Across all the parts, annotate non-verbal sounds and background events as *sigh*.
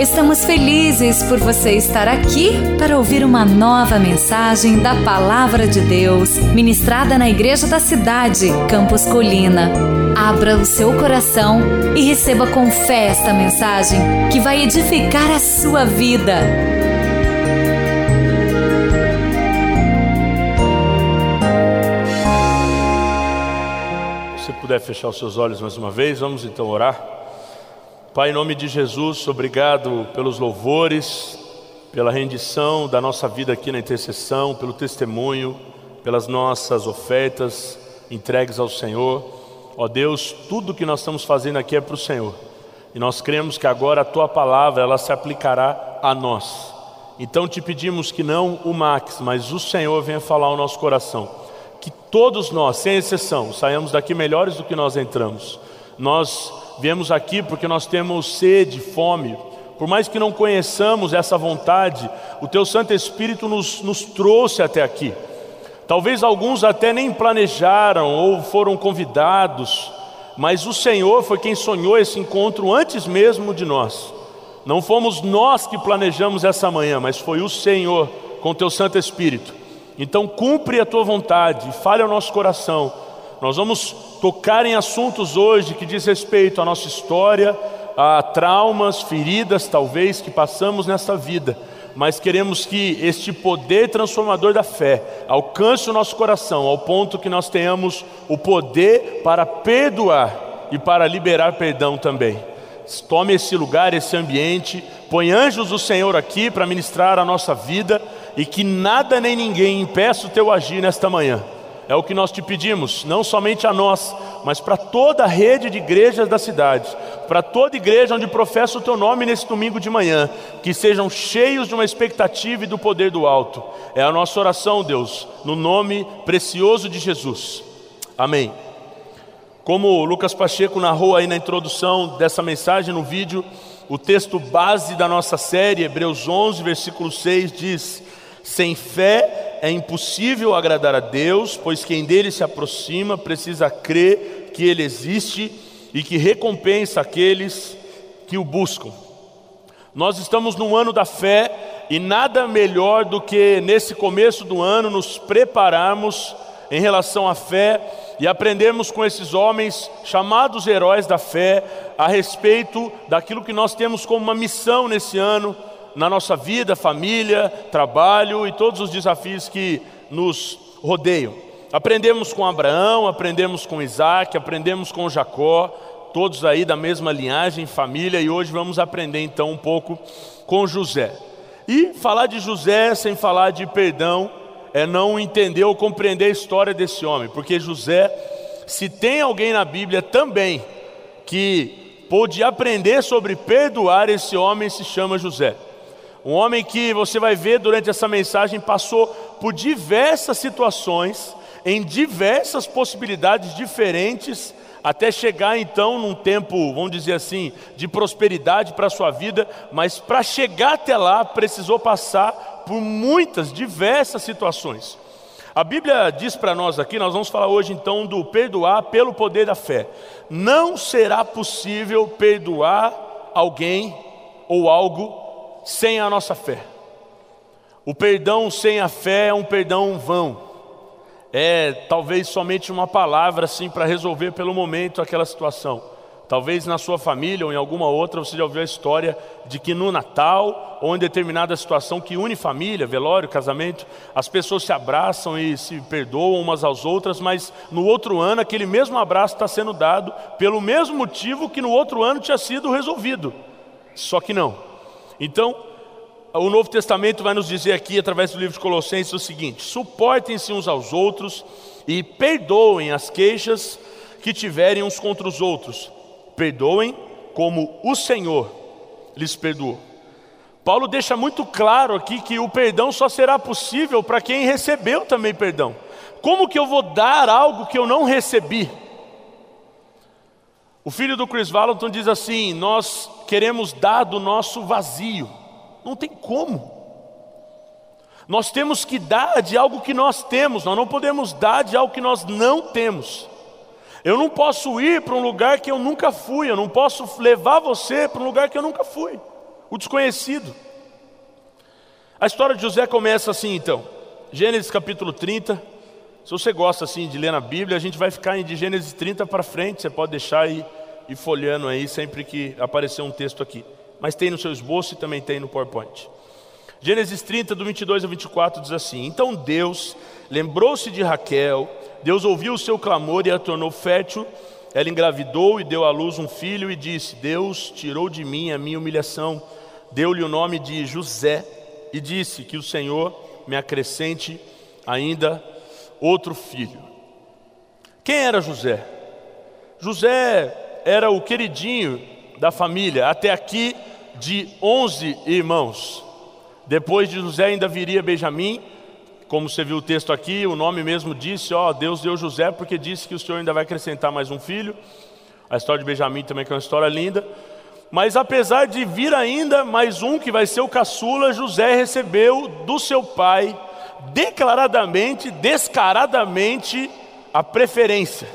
Estamos felizes por você estar aqui para ouvir uma nova mensagem da Palavra de Deus, ministrada na Igreja da Cidade, Campos Colina. Abra o seu coração e receba com fé esta mensagem que vai edificar a sua vida. Se puder fechar os seus olhos mais uma vez, vamos então orar. Pai, em nome de Jesus, obrigado pelos louvores, pela rendição da nossa vida aqui na intercessão, pelo testemunho, pelas nossas ofertas entregues ao Senhor. Ó Deus, tudo que nós estamos fazendo aqui é para o Senhor. E nós cremos que agora a tua palavra ela se aplicará a nós. Então te pedimos que não o Max, mas o Senhor venha falar ao nosso coração. Que todos nós, sem exceção, saiamos daqui melhores do que nós entramos. Nós Viemos aqui porque nós temos sede, fome. Por mais que não conheçamos essa vontade, o Teu Santo Espírito nos, nos trouxe até aqui. Talvez alguns até nem planejaram ou foram convidados, mas o Senhor foi quem sonhou esse encontro antes mesmo de nós. Não fomos nós que planejamos essa manhã, mas foi o Senhor com Teu Santo Espírito. Então cumpre a Tua vontade, fale ao nosso coração nós vamos tocar em assuntos hoje que diz respeito à nossa história, a traumas, feridas talvez que passamos nessa vida, mas queremos que este poder transformador da fé alcance o nosso coração ao ponto que nós tenhamos o poder para perdoar e para liberar perdão também. Tome esse lugar, esse ambiente, põe anjos do Senhor aqui para ministrar a nossa vida e que nada nem ninguém impeça o teu agir nesta manhã. É o que nós te pedimos, não somente a nós, mas para toda a rede de igrejas da cidade, para toda igreja onde professa o teu nome nesse domingo de manhã, que sejam cheios de uma expectativa e do poder do alto. É a nossa oração, Deus, no nome precioso de Jesus. Amém. Como Lucas Pacheco narrou aí na introdução dessa mensagem no vídeo, o texto base da nossa série, Hebreus 11, versículo 6, diz: Sem fé é impossível agradar a Deus, pois quem dele se aproxima precisa crer que ele existe e que recompensa aqueles que o buscam. Nós estamos no ano da fé e nada melhor do que nesse começo do ano nos prepararmos em relação à fé e aprendermos com esses homens chamados heróis da fé a respeito daquilo que nós temos como uma missão nesse ano na nossa vida, família, trabalho e todos os desafios que nos rodeiam. Aprendemos com Abraão, aprendemos com Isaac, aprendemos com Jacó, todos aí da mesma linhagem, família, e hoje vamos aprender então um pouco com José. E falar de José sem falar de perdão é não entender ou compreender a história desse homem, porque José, se tem alguém na Bíblia também que pôde aprender sobre perdoar, esse homem se chama José. Um homem que você vai ver durante essa mensagem passou por diversas situações, em diversas possibilidades diferentes, até chegar então num tempo, vamos dizer assim, de prosperidade para a sua vida, mas para chegar até lá precisou passar por muitas, diversas situações. A Bíblia diz para nós aqui, nós vamos falar hoje então do perdoar pelo poder da fé. Não será possível perdoar alguém ou algo sem a nossa fé. O perdão sem a fé é um perdão vão. É talvez somente uma palavra assim para resolver pelo momento aquela situação. Talvez na sua família ou em alguma outra você já ouviu a história de que no Natal ou em determinada situação que une família, velório, casamento, as pessoas se abraçam e se perdoam umas às outras, mas no outro ano aquele mesmo abraço está sendo dado pelo mesmo motivo que no outro ano tinha sido resolvido. Só que não. Então, o Novo Testamento vai nos dizer aqui, através do livro de Colossenses, o seguinte: suportem-se uns aos outros e perdoem as queixas que tiverem uns contra os outros. Perdoem como o Senhor lhes perdoou. Paulo deixa muito claro aqui que o perdão só será possível para quem recebeu também perdão. Como que eu vou dar algo que eu não recebi? O filho do Chris Valentin diz assim: Nós queremos dar do nosso vazio. Não tem como. Nós temos que dar de algo que nós temos, nós não podemos dar de algo que nós não temos. Eu não posso ir para um lugar que eu nunca fui, eu não posso levar você para um lugar que eu nunca fui. o desconhecido. A história de José começa assim então, Gênesis capítulo 30. Se você gosta assim de ler na Bíblia, a gente vai ficar de Gênesis 30 para frente, você pode deixar aí e folheando aí sempre que aparecer um texto aqui. Mas tem no seu esboço e também tem no PowerPoint. Gênesis 30, do 22 ao 24 diz assim: Então Deus lembrou-se de Raquel, Deus ouviu o seu clamor e a tornou fértil. Ela engravidou e deu à luz um filho e disse: Deus tirou de mim a minha humilhação, deu-lhe o nome de José e disse: Que o Senhor me acrescente ainda outro filho. Quem era José? José era o queridinho da família, até aqui de 11 irmãos. Depois de José ainda viria Benjamim, como você viu o texto aqui, o nome mesmo disse, ó, Deus deu José porque disse que o Senhor ainda vai acrescentar mais um filho. A história de Benjamim também que é uma história linda. Mas apesar de vir ainda mais um que vai ser o caçula, José recebeu do seu pai declaradamente, descaradamente a preferência.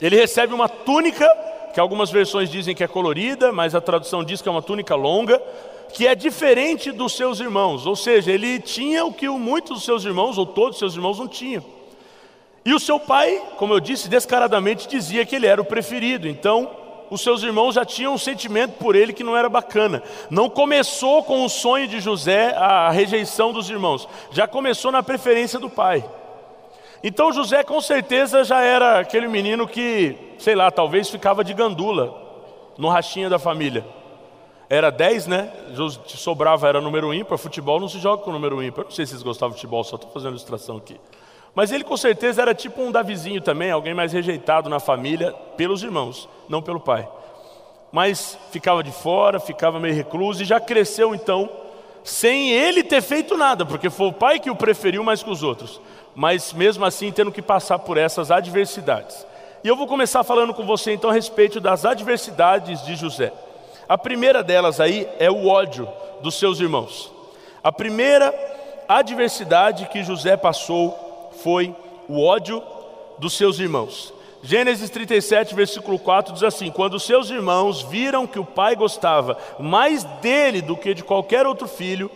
Ele recebe uma túnica que algumas versões dizem que é colorida, mas a tradução diz que é uma túnica longa, que é diferente dos seus irmãos, ou seja, ele tinha o que muitos dos seus irmãos, ou todos os seus irmãos, não tinham. E o seu pai, como eu disse, descaradamente dizia que ele era o preferido, então os seus irmãos já tinham um sentimento por ele que não era bacana. Não começou com o sonho de José a rejeição dos irmãos, já começou na preferência do pai. Então José com certeza já era aquele menino que, sei lá, talvez ficava de gandula no rachinha da família. Era 10, né? Sobrava era número ímpar. Futebol não se joga com número ímpar. Não sei se vocês gostavam de futebol, só estou fazendo ilustração aqui. Mas ele com certeza era tipo um Davizinho também, alguém mais rejeitado na família pelos irmãos, não pelo pai. Mas ficava de fora, ficava meio recluso e já cresceu então, sem ele ter feito nada, porque foi o pai que o preferiu mais que os outros mas mesmo assim tendo que passar por essas adversidades. E eu vou começar falando com você então a respeito das adversidades de José. A primeira delas aí é o ódio dos seus irmãos. A primeira adversidade que José passou foi o ódio dos seus irmãos. Gênesis 37, versículo 4 diz assim: Quando seus irmãos viram que o pai gostava mais dele do que de qualquer outro filho,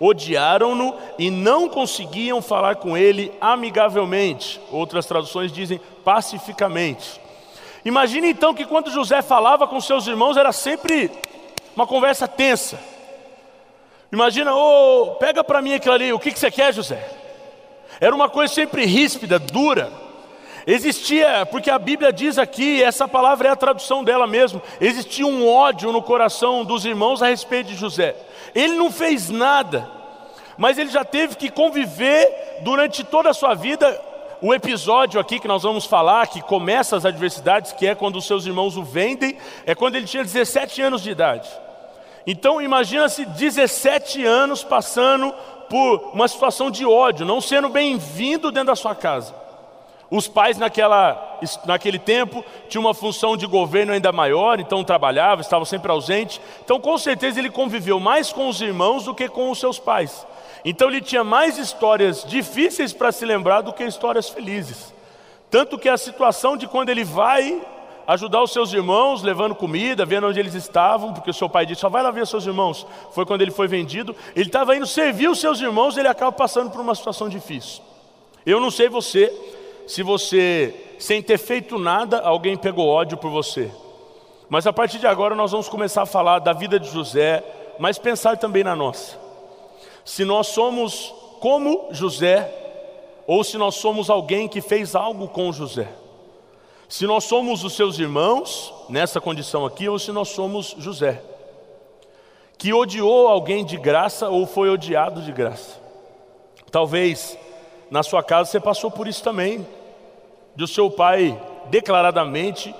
odiaram-no e não conseguiam falar com ele amigavelmente. Outras traduções dizem pacificamente. Imagine então que quando José falava com seus irmãos era sempre uma conversa tensa. Imagina, ô, oh, pega para mim aquilo ali, o que, que você quer, José? Era uma coisa sempre ríspida, dura. Existia, porque a Bíblia diz aqui, essa palavra é a tradução dela mesmo, existia um ódio no coração dos irmãos a respeito de José. Ele não fez nada, mas ele já teve que conviver durante toda a sua vida. O episódio aqui que nós vamos falar, que começa as adversidades, que é quando os seus irmãos o vendem, é quando ele tinha 17 anos de idade. Então imagina-se 17 anos passando por uma situação de ódio, não sendo bem-vindo dentro da sua casa. Os pais naquela, naquele tempo tinham uma função de governo ainda maior, então trabalhavam, estavam sempre ausentes. Então, com certeza, ele conviveu mais com os irmãos do que com os seus pais. Então, ele tinha mais histórias difíceis para se lembrar do que histórias felizes. Tanto que a situação de quando ele vai ajudar os seus irmãos, levando comida, vendo onde eles estavam, porque o seu pai disse: só vai lá ver seus irmãos. Foi quando ele foi vendido. Ele estava indo servir os seus irmãos, ele acaba passando por uma situação difícil. Eu não sei você, se você, sem ter feito nada, alguém pegou ódio por você. Mas a partir de agora nós vamos começar a falar da vida de José, mas pensar também na nossa. Se nós somos como José, ou se nós somos alguém que fez algo com José. Se nós somos os seus irmãos, nessa condição aqui, ou se nós somos José, que odiou alguém de graça ou foi odiado de graça. Talvez na sua casa você passou por isso também, de o seu pai declaradamente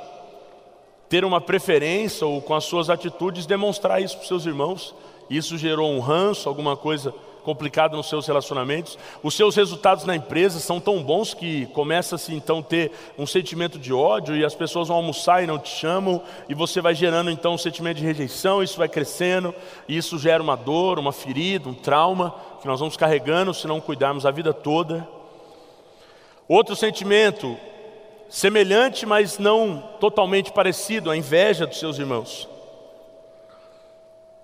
ter uma preferência ou com as suas atitudes demonstrar isso para os seus irmãos. Isso gerou um ranço, alguma coisa complicada nos seus relacionamentos. Os seus resultados na empresa são tão bons que começa-se então ter um sentimento de ódio e as pessoas vão almoçar e não te chamam e você vai gerando então um sentimento de rejeição, isso vai crescendo e isso gera uma dor, uma ferida, um trauma que nós vamos carregando se não cuidarmos a vida toda. Outro sentimento semelhante, mas não totalmente parecido, a inveja dos seus irmãos.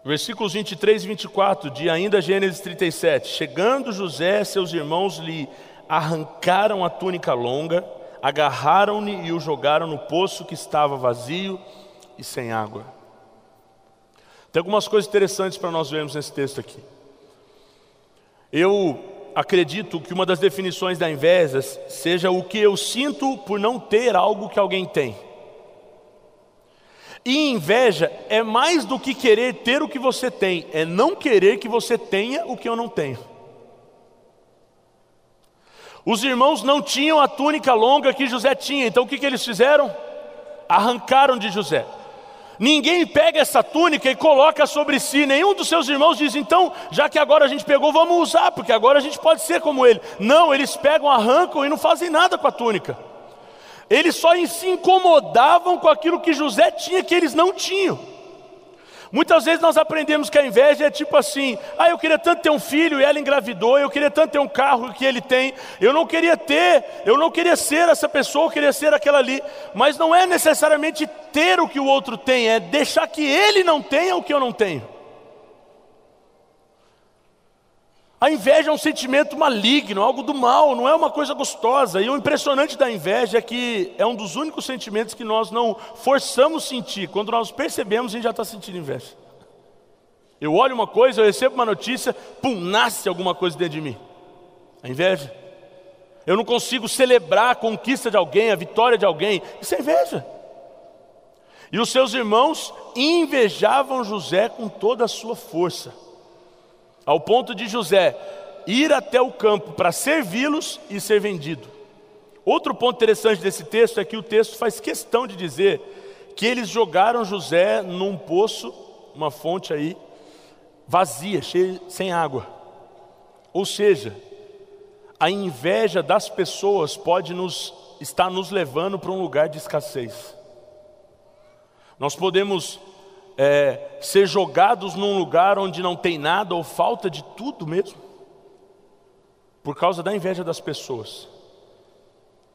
Versículos 23 e 24 de ainda Gênesis 37. Chegando José, seus irmãos lhe arrancaram a túnica longa, agarraram-no e o jogaram no poço que estava vazio e sem água. Tem algumas coisas interessantes para nós vermos nesse texto aqui. Eu acredito que uma das definições da inveja seja o que eu sinto por não ter algo que alguém tem. E inveja é mais do que querer ter o que você tem, é não querer que você tenha o que eu não tenho. Os irmãos não tinham a túnica longa que José tinha, então o que, que eles fizeram? Arrancaram de José. Ninguém pega essa túnica e coloca sobre si, nenhum dos seus irmãos diz, então, já que agora a gente pegou, vamos usar, porque agora a gente pode ser como ele. Não, eles pegam, arrancam e não fazem nada com a túnica. Eles só se incomodavam com aquilo que José tinha que eles não tinham. Muitas vezes nós aprendemos que a inveja é tipo assim: ah, eu queria tanto ter um filho e ela engravidou, eu queria tanto ter um carro que ele tem, eu não queria ter, eu não queria ser essa pessoa, eu queria ser aquela ali. Mas não é necessariamente ter o que o outro tem, é deixar que ele não tenha o que eu não tenho. A inveja é um sentimento maligno, algo do mal, não é uma coisa gostosa. E o impressionante da inveja é que é um dos únicos sentimentos que nós não forçamos sentir. Quando nós percebemos, a gente já está sentindo inveja. Eu olho uma coisa, eu recebo uma notícia, pum, nasce alguma coisa dentro de mim. A inveja. Eu não consigo celebrar a conquista de alguém, a vitória de alguém. Isso é inveja. E os seus irmãos invejavam José com toda a sua força ao ponto de José ir até o campo para servi-los e ser vendido. Outro ponto interessante desse texto é que o texto faz questão de dizer que eles jogaram José num poço, uma fonte aí, vazia, cheia, sem água. Ou seja, a inveja das pessoas pode nos estar nos levando para um lugar de escassez. Nós podemos é, ser jogados num lugar onde não tem nada ou falta de tudo mesmo, por causa da inveja das pessoas.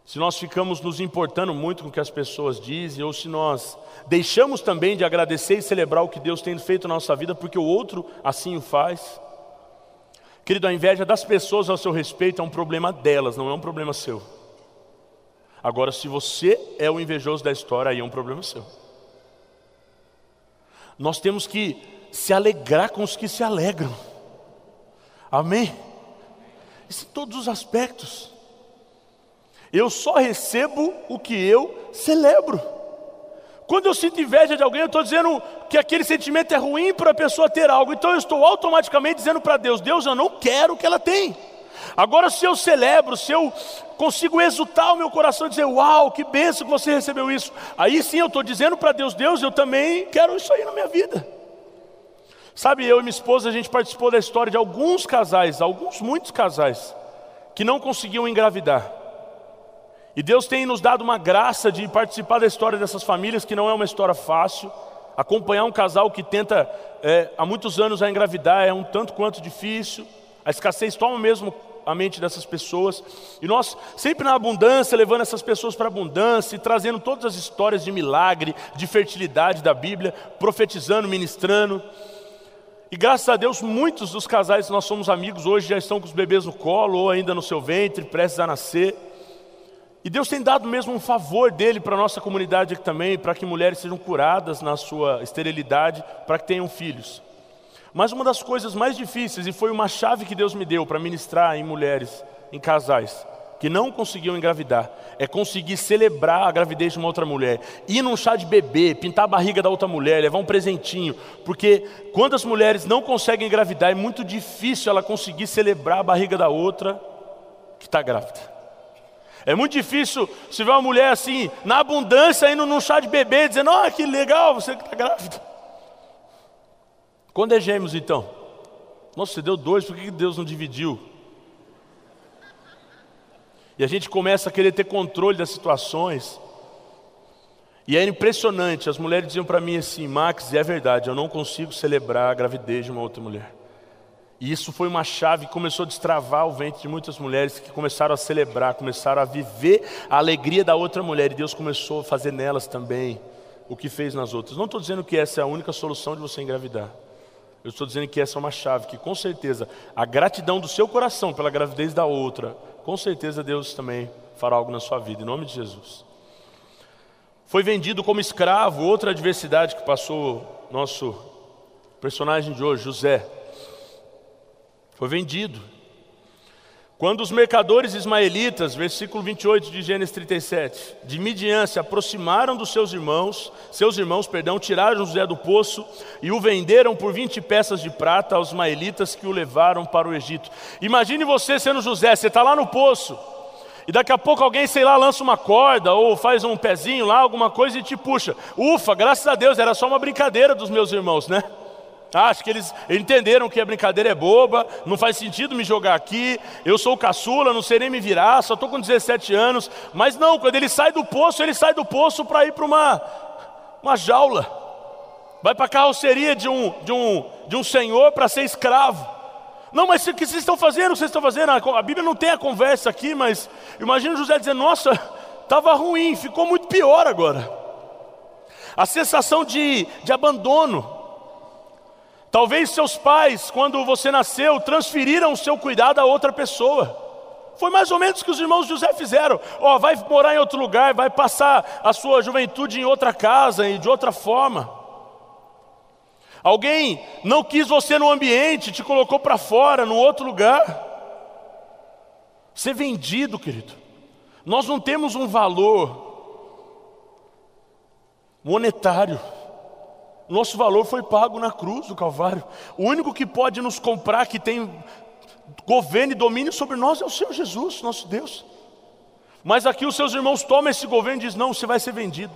Se nós ficamos nos importando muito com o que as pessoas dizem, ou se nós deixamos também de agradecer e celebrar o que Deus tem feito na nossa vida, porque o outro assim o faz. Querido, a inveja das pessoas ao seu respeito é um problema delas, não é um problema seu. Agora, se você é o invejoso da história, aí é um problema seu. Nós temos que se alegrar com os que se alegram. Amém? Isso em todos os aspectos. Eu só recebo o que eu celebro. Quando eu sinto inveja de alguém, eu estou dizendo que aquele sentimento é ruim para a pessoa ter algo. Então eu estou automaticamente dizendo para Deus: Deus, eu não quero o que ela tem. Agora, se eu celebro, se eu consigo exultar o meu coração e dizer, uau, que benção que você recebeu isso, aí sim eu estou dizendo para Deus, Deus, eu também quero isso aí na minha vida. Sabe, eu e minha esposa, a gente participou da história de alguns casais, alguns, muitos casais, que não conseguiam engravidar. E Deus tem nos dado uma graça de participar da história dessas famílias, que não é uma história fácil. Acompanhar um casal que tenta é, há muitos anos a engravidar é um tanto quanto difícil. A escassez toma mesmo a mente dessas pessoas. E nós, sempre na abundância, levando essas pessoas para a abundância e trazendo todas as histórias de milagre, de fertilidade da Bíblia, profetizando, ministrando. E graças a Deus, muitos dos casais que nós somos amigos hoje já estão com os bebês no colo ou ainda no seu ventre, prestes a nascer. E Deus tem dado mesmo um favor dele para a nossa comunidade aqui também, para que mulheres sejam curadas na sua esterilidade, para que tenham filhos. Mas uma das coisas mais difíceis, e foi uma chave que Deus me deu para ministrar em mulheres, em casais, que não conseguiam engravidar, é conseguir celebrar a gravidez de uma outra mulher, ir num chá de bebê, pintar a barriga da outra mulher, levar um presentinho, porque quando as mulheres não conseguem engravidar, é muito difícil ela conseguir celebrar a barriga da outra que está grávida. É muito difícil se ver uma mulher assim, na abundância, indo num chá de bebê, dizendo: Ah, que legal, você que está grávida. Quando é gêmeos então? Nossa, você deu dois, por que Deus não dividiu? E a gente começa a querer ter controle das situações. E é impressionante, as mulheres diziam para mim assim, Max, é verdade, eu não consigo celebrar a gravidez de uma outra mulher. E isso foi uma chave que começou a destravar o ventre de muitas mulheres que começaram a celebrar, começaram a viver a alegria da outra mulher, e Deus começou a fazer nelas também o que fez nas outras. Não estou dizendo que essa é a única solução de você engravidar. Eu estou dizendo que essa é uma chave, que com certeza a gratidão do seu coração pela gravidez da outra, com certeza Deus também fará algo na sua vida, em nome de Jesus. Foi vendido como escravo, outra adversidade que passou nosso personagem de hoje, José. Foi vendido. Quando os mercadores ismaelitas, versículo 28 de Gênesis 37, de Midian se aproximaram dos seus irmãos, seus irmãos, perdão, tiraram José do poço e o venderam por 20 peças de prata aos ismaelitas que o levaram para o Egito. Imagine você sendo José, você está lá no poço, e daqui a pouco alguém, sei lá, lança uma corda ou faz um pezinho lá, alguma coisa e te puxa. Ufa, graças a Deus, era só uma brincadeira dos meus irmãos, né? Acho que eles entenderam que a brincadeira é boba, não faz sentido me jogar aqui, eu sou caçula, não sei nem me virar, só estou com 17 anos. Mas não, quando ele sai do poço, ele sai do poço para ir para uma, uma jaula. Vai para a carroceria de um, de um, de um senhor para ser escravo. Não, mas o que vocês estão fazendo? O que vocês estão fazendo? A Bíblia não tem a conversa aqui, mas imagina José dizendo: Nossa, estava ruim, ficou muito pior agora. A sensação de, de abandono, Talvez seus pais, quando você nasceu, transferiram o seu cuidado a outra pessoa. Foi mais ou menos o que os irmãos de José fizeram. Ó, oh, vai morar em outro lugar, vai passar a sua juventude em outra casa e de outra forma. Alguém não quis você no ambiente, te colocou para fora, no outro lugar. Ser vendido, querido. Nós não temos um valor monetário. Nosso valor foi pago na cruz do Calvário. O único que pode nos comprar, que tem governo e domínio sobre nós, é o Senhor Jesus, nosso Deus. Mas aqui os seus irmãos tomam esse governo e dizem: não, você vai ser vendido.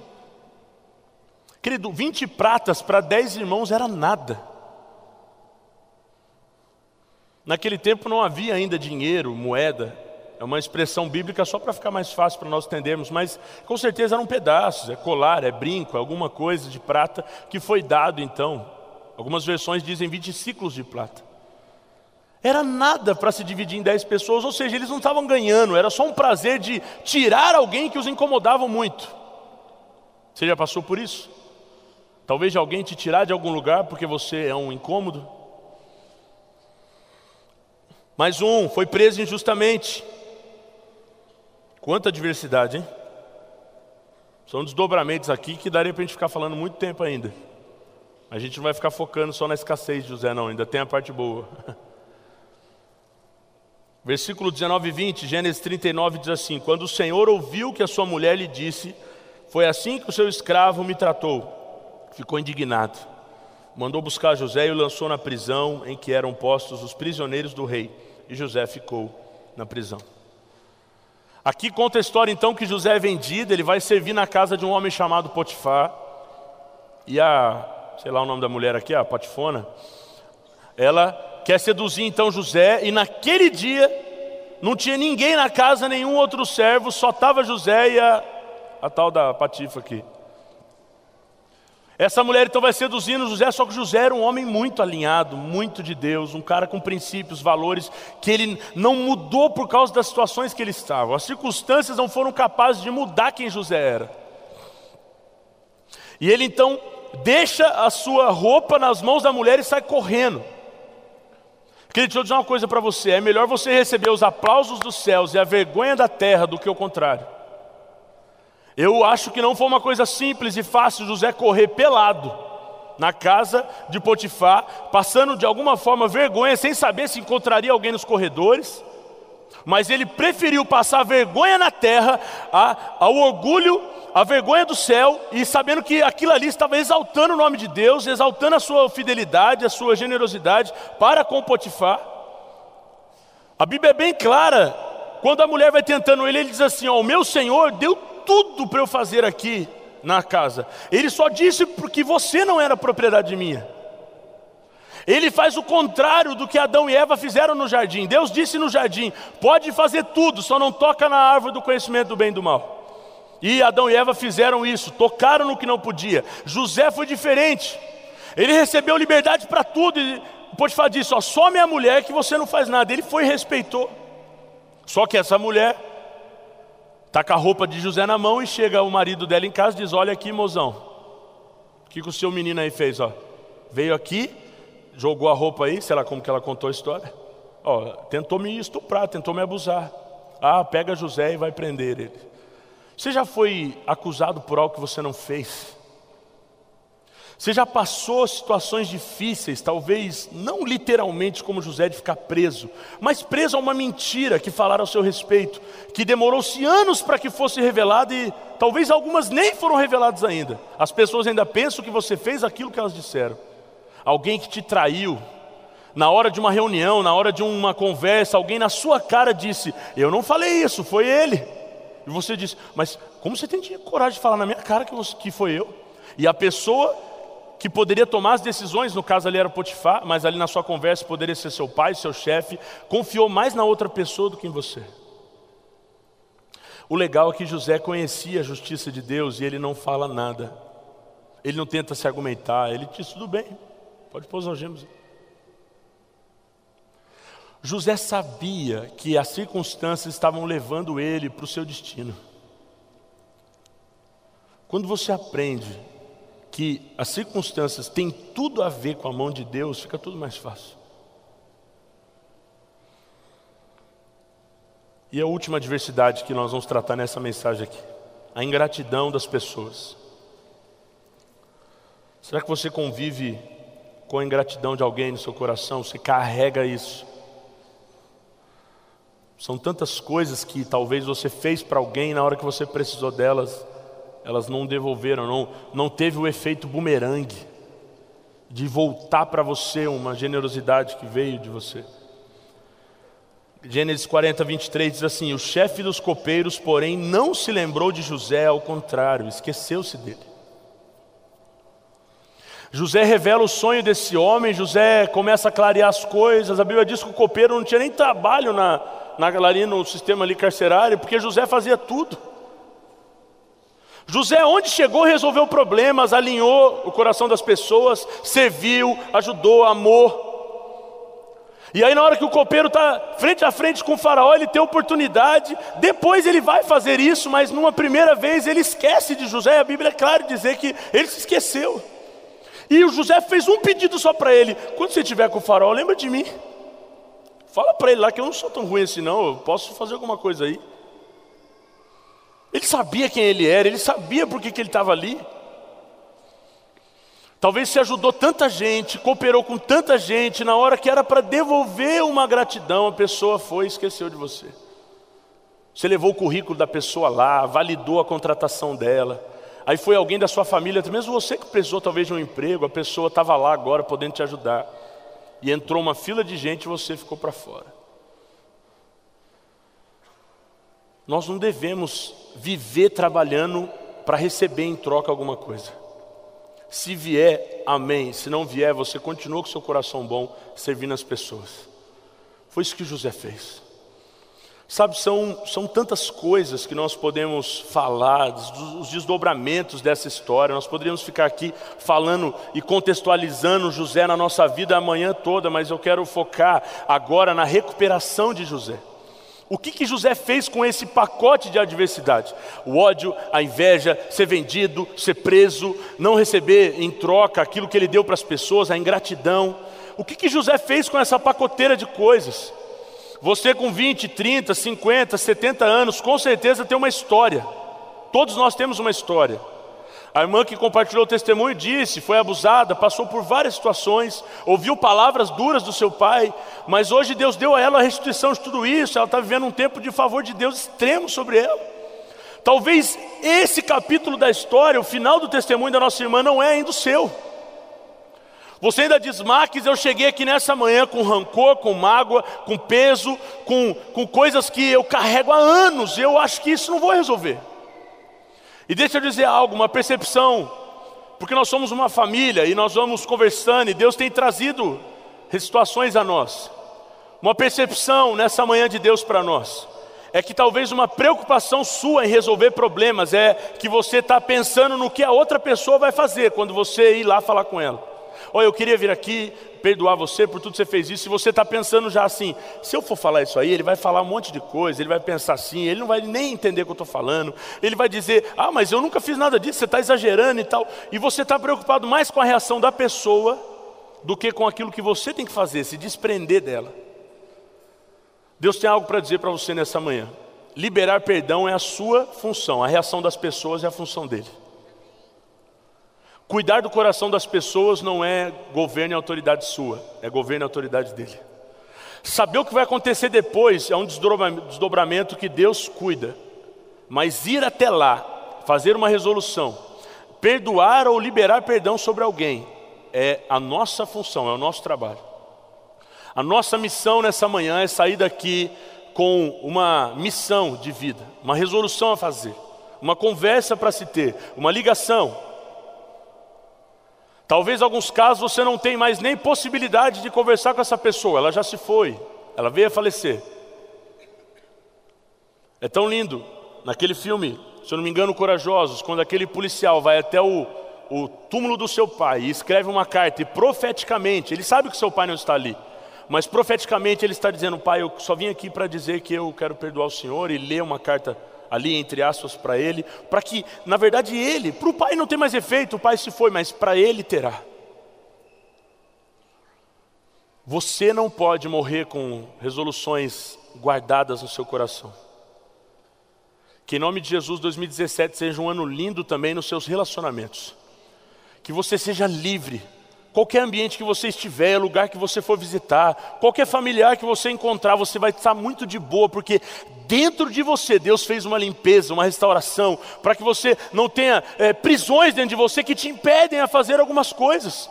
Querido, 20 pratas para 10 irmãos era nada. Naquele tempo não havia ainda dinheiro, moeda, é uma expressão bíblica só para ficar mais fácil para nós entendermos, mas com certeza eram pedaços, é colar, é brinco, é alguma coisa de prata que foi dado então. Algumas versões dizem 20 ciclos de prata. Era nada para se dividir em 10 pessoas, ou seja, eles não estavam ganhando, era só um prazer de tirar alguém que os incomodava muito. Você já passou por isso? Talvez alguém te tirar de algum lugar porque você é um incômodo? Mais um foi preso injustamente. Quanta diversidade, hein? São desdobramentos aqui que daria para a gente ficar falando muito tempo ainda. A gente não vai ficar focando só na escassez de José, não, ainda tem a parte boa. *laughs* Versículo 19 e 20, Gênesis 39 diz assim: Quando o Senhor ouviu que a sua mulher lhe disse, foi assim que o seu escravo me tratou, ficou indignado. Mandou buscar José e o lançou na prisão em que eram postos os prisioneiros do rei, e José ficou na prisão. Aqui conta a história então que José é vendido, ele vai servir na casa de um homem chamado Potifar. E a, sei lá o nome da mulher aqui, a Potifona, ela quer seduzir então José, e naquele dia não tinha ninguém na casa, nenhum outro servo, só estava José e a, a tal da Patifa aqui. Essa mulher então vai seduzindo José, só que José era um homem muito alinhado, muito de Deus, um cara com princípios, valores, que ele não mudou por causa das situações que ele estava. As circunstâncias não foram capazes de mudar quem José era. E ele então deixa a sua roupa nas mãos da mulher e sai correndo. Querido, deixa eu dizer uma coisa para você: é melhor você receber os aplausos dos céus e a vergonha da terra do que o contrário. Eu acho que não foi uma coisa simples e fácil José correr pelado na casa de Potifar, passando de alguma forma vergonha, sem saber se encontraria alguém nos corredores, mas ele preferiu passar vergonha na terra, a, ao orgulho, a vergonha do céu, e sabendo que aquilo ali estava exaltando o nome de Deus, exaltando a sua fidelidade, a sua generosidade para com Potifar. A Bíblia é bem clara, quando a mulher vai tentando ele, ele diz assim: Ó, o meu Senhor deu tudo para eu fazer aqui na casa. Ele só disse porque você não era propriedade minha. Ele faz o contrário do que Adão e Eva fizeram no jardim. Deus disse no jardim: pode fazer tudo, só não toca na árvore do conhecimento do bem e do mal. E Adão e Eva fizeram isso, tocaram no que não podia. José foi diferente. Ele recebeu liberdade para tudo. Pode falar disso: ó, só minha mulher que você não faz nada. Ele foi e respeitou. Só que essa mulher Está com a roupa de José na mão e chega o marido dela em casa e diz: Olha aqui, mozão, o que, que o seu menino aí fez? Ó? Veio aqui jogou a roupa aí, sei lá como que ela contou a história. Ó, tentou me estuprar, tentou me abusar. Ah, pega José e vai prender ele. Você já foi acusado por algo que você não fez? Você já passou situações difíceis, talvez não literalmente como José de ficar preso, mas preso a uma mentira que falaram ao seu respeito, que demorou-se anos para que fosse revelada e talvez algumas nem foram reveladas ainda. As pessoas ainda pensam que você fez aquilo que elas disseram. Alguém que te traiu, na hora de uma reunião, na hora de uma conversa, alguém na sua cara disse: Eu não falei isso, foi ele. E você disse: Mas como você tem coragem de falar na minha cara que, você, que foi eu? E a pessoa que poderia tomar as decisões, no caso ali era Potifar, mas ali na sua conversa poderia ser seu pai, seu chefe, confiou mais na outra pessoa do que em você. O legal é que José conhecia a justiça de Deus e ele não fala nada. Ele não tenta se argumentar, ele diz: tudo bem, pode pôr os algemas. José sabia que as circunstâncias estavam levando ele para o seu destino. Quando você aprende que as circunstâncias têm tudo a ver com a mão de Deus, fica tudo mais fácil. E a última adversidade que nós vamos tratar nessa mensagem aqui, a ingratidão das pessoas. Será que você convive com a ingratidão de alguém no seu coração? Você carrega isso? São tantas coisas que talvez você fez para alguém na hora que você precisou delas, elas não devolveram, não, não teve o efeito bumerangue de voltar para você uma generosidade que veio de você. Gênesis 40, 23 diz assim: O chefe dos copeiros, porém, não se lembrou de José, ao contrário, esqueceu-se dele. José revela o sonho desse homem, José começa a clarear as coisas. A Bíblia diz que o copeiro não tinha nem trabalho na, na, ali no sistema ali carcerário, porque José fazia tudo. José, onde chegou, resolveu problemas, alinhou o coração das pessoas, serviu, ajudou, amou. E aí, na hora que o copeiro está frente a frente com o faraó, ele tem oportunidade. Depois ele vai fazer isso, mas numa primeira vez ele esquece de José. A Bíblia é clara dizer que ele se esqueceu. E o José fez um pedido só para ele: quando você estiver com o faraó, lembra de mim. Fala para ele lá que eu não sou tão ruim assim, não. Eu posso fazer alguma coisa aí. Ele sabia quem ele era, ele sabia por que, que ele estava ali. Talvez se ajudou tanta gente, cooperou com tanta gente, na hora que era para devolver uma gratidão, a pessoa foi e esqueceu de você. Você levou o currículo da pessoa lá, validou a contratação dela. Aí foi alguém da sua família, mesmo você que precisou talvez de um emprego, a pessoa estava lá agora podendo te ajudar. E entrou uma fila de gente e você ficou para fora. Nós não devemos viver trabalhando para receber em troca alguma coisa. Se vier, amém. Se não vier, você continua com seu coração bom, servindo as pessoas. Foi isso que José fez. Sabe, são, são tantas coisas que nós podemos falar, os desdobramentos dessa história. Nós poderíamos ficar aqui falando e contextualizando José na nossa vida a manhã toda, mas eu quero focar agora na recuperação de José. O que, que José fez com esse pacote de adversidade? O ódio, a inveja, ser vendido, ser preso, não receber em troca aquilo que ele deu para as pessoas, a ingratidão. O que, que José fez com essa pacoteira de coisas? Você com 20, 30, 50, 70 anos, com certeza tem uma história. Todos nós temos uma história. A irmã que compartilhou o testemunho disse: foi abusada, passou por várias situações, ouviu palavras duras do seu pai, mas hoje Deus deu a ela a restituição de tudo isso. Ela está vivendo um tempo de favor de Deus extremo sobre ela. Talvez esse capítulo da história, o final do testemunho da nossa irmã, não é ainda o seu. Você ainda diz, Marques, eu cheguei aqui nessa manhã com rancor, com mágoa, com peso, com, com coisas que eu carrego há anos, eu acho que isso não vou resolver. E deixa eu dizer algo, uma percepção, porque nós somos uma família e nós vamos conversando e Deus tem trazido situações a nós. Uma percepção nessa manhã de Deus para nós é que talvez uma preocupação sua em resolver problemas é que você está pensando no que a outra pessoa vai fazer quando você ir lá falar com ela. Olha, eu queria vir aqui perdoar você por tudo que você fez isso. Se você está pensando já assim, se eu for falar isso aí, ele vai falar um monte de coisa, ele vai pensar assim, ele não vai nem entender o que eu estou falando. Ele vai dizer, ah, mas eu nunca fiz nada disso, você está exagerando e tal. E você está preocupado mais com a reação da pessoa do que com aquilo que você tem que fazer, se desprender dela. Deus tem algo para dizer para você nessa manhã. Liberar perdão é a sua função, a reação das pessoas é a função dele. Cuidar do coração das pessoas não é governo e autoridade sua, é governo e autoridade dele. Saber o que vai acontecer depois é um desdobramento que Deus cuida, mas ir até lá, fazer uma resolução, perdoar ou liberar perdão sobre alguém, é a nossa função, é o nosso trabalho. A nossa missão nessa manhã é sair daqui com uma missão de vida, uma resolução a fazer, uma conversa para se ter, uma ligação. Talvez em alguns casos você não tenha mais nem possibilidade de conversar com essa pessoa, ela já se foi, ela veio a falecer. É tão lindo, naquele filme, se eu não me engano, Corajosos, quando aquele policial vai até o, o túmulo do seu pai e escreve uma carta e profeticamente, ele sabe que seu pai não está ali, mas profeticamente ele está dizendo: Pai, eu só vim aqui para dizer que eu quero perdoar o Senhor e ler uma carta ali entre aspas para ele, para que, na verdade, ele, para o pai não tem mais efeito, o pai se foi, mas para ele terá. Você não pode morrer com resoluções guardadas no seu coração. Que em nome de Jesus 2017 seja um ano lindo também nos seus relacionamentos. Que você seja livre Qualquer ambiente que você estiver, lugar que você for visitar, qualquer familiar que você encontrar, você vai estar muito de boa, porque dentro de você Deus fez uma limpeza, uma restauração, para que você não tenha é, prisões dentro de você que te impedem a fazer algumas coisas.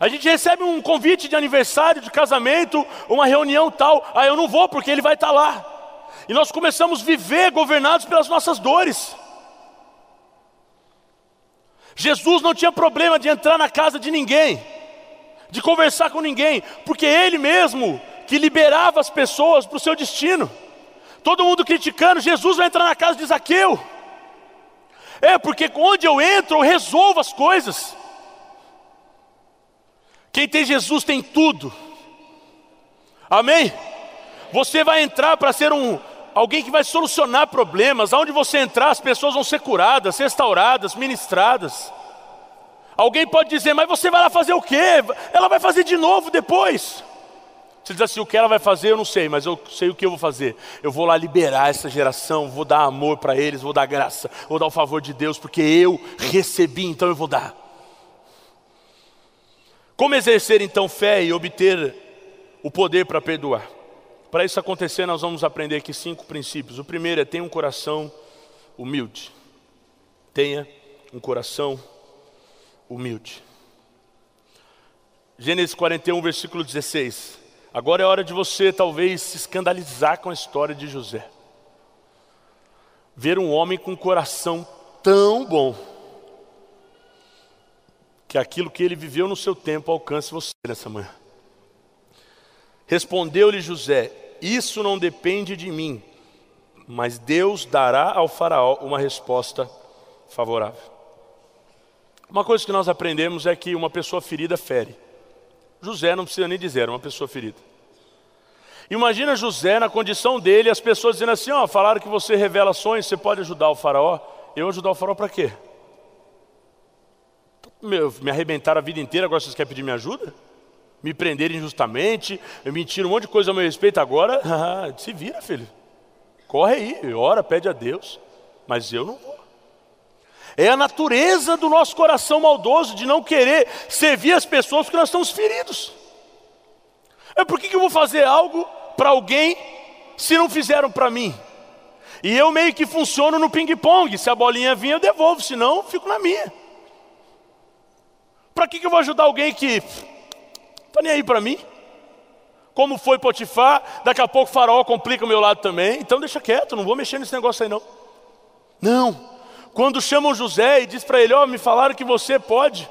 A gente recebe um convite de aniversário, de casamento, uma reunião tal, ah, eu não vou porque ele vai estar lá. E nós começamos a viver governados pelas nossas dores. Jesus não tinha problema de entrar na casa de ninguém, de conversar com ninguém, porque ele mesmo que liberava as pessoas para o seu destino. Todo mundo criticando, Jesus vai entrar na casa de Zaqueu. É, porque onde eu entro, eu resolvo as coisas. Quem tem Jesus tem tudo. Amém? Você vai entrar para ser um alguém que vai solucionar problemas. Aonde você entrar, as pessoas vão ser curadas, restauradas, ministradas. Alguém pode dizer, mas você vai lá fazer o quê? Ela vai fazer de novo depois. Você diz assim, o que ela vai fazer eu não sei, mas eu sei o que eu vou fazer. Eu vou lá liberar essa geração, vou dar amor para eles, vou dar graça, vou dar o favor de Deus, porque eu recebi, então eu vou dar. Como exercer então fé e obter o poder para perdoar? Para isso acontecer, nós vamos aprender aqui cinco princípios. O primeiro é tenha um coração humilde. Tenha um coração humilde. Gênesis 41, versículo 16. Agora é hora de você talvez se escandalizar com a história de José. Ver um homem com um coração tão bom que aquilo que ele viveu no seu tempo alcance você nessa manhã. Respondeu-lhe José: isso não depende de mim, mas Deus dará ao Faraó uma resposta favorável. Uma coisa que nós aprendemos é que uma pessoa ferida fere. José não precisa nem dizer, uma pessoa ferida. Imagina José na condição dele, as pessoas dizendo assim: ó, falaram que você revela sonhos, você pode ajudar o faraó. Eu ajudar o faraó para quê? me arrebentaram a vida inteira, agora vocês querem pedir minha ajuda? Me prenderem injustamente, mentiram um monte de coisa a meu respeito, agora *laughs* *laughs* se vira, filho. Corre aí, ora, pede a Deus, mas eu não vou. É a natureza do nosso coração maldoso de não querer servir as pessoas porque nós estamos feridos. É por que eu vou fazer algo para alguém se não fizeram para mim? E eu meio que funciono no ping-pong. Se a bolinha vir, eu devolvo, senão eu fico na minha. Para que eu vou ajudar alguém que Está nem aí para mim. Como foi Potifar, daqui a pouco faraó complica o meu lado também. Então deixa quieto, não vou mexer nesse negócio aí não. Não. Quando chamam José e diz para ele, ó, oh, me falaram que você pode,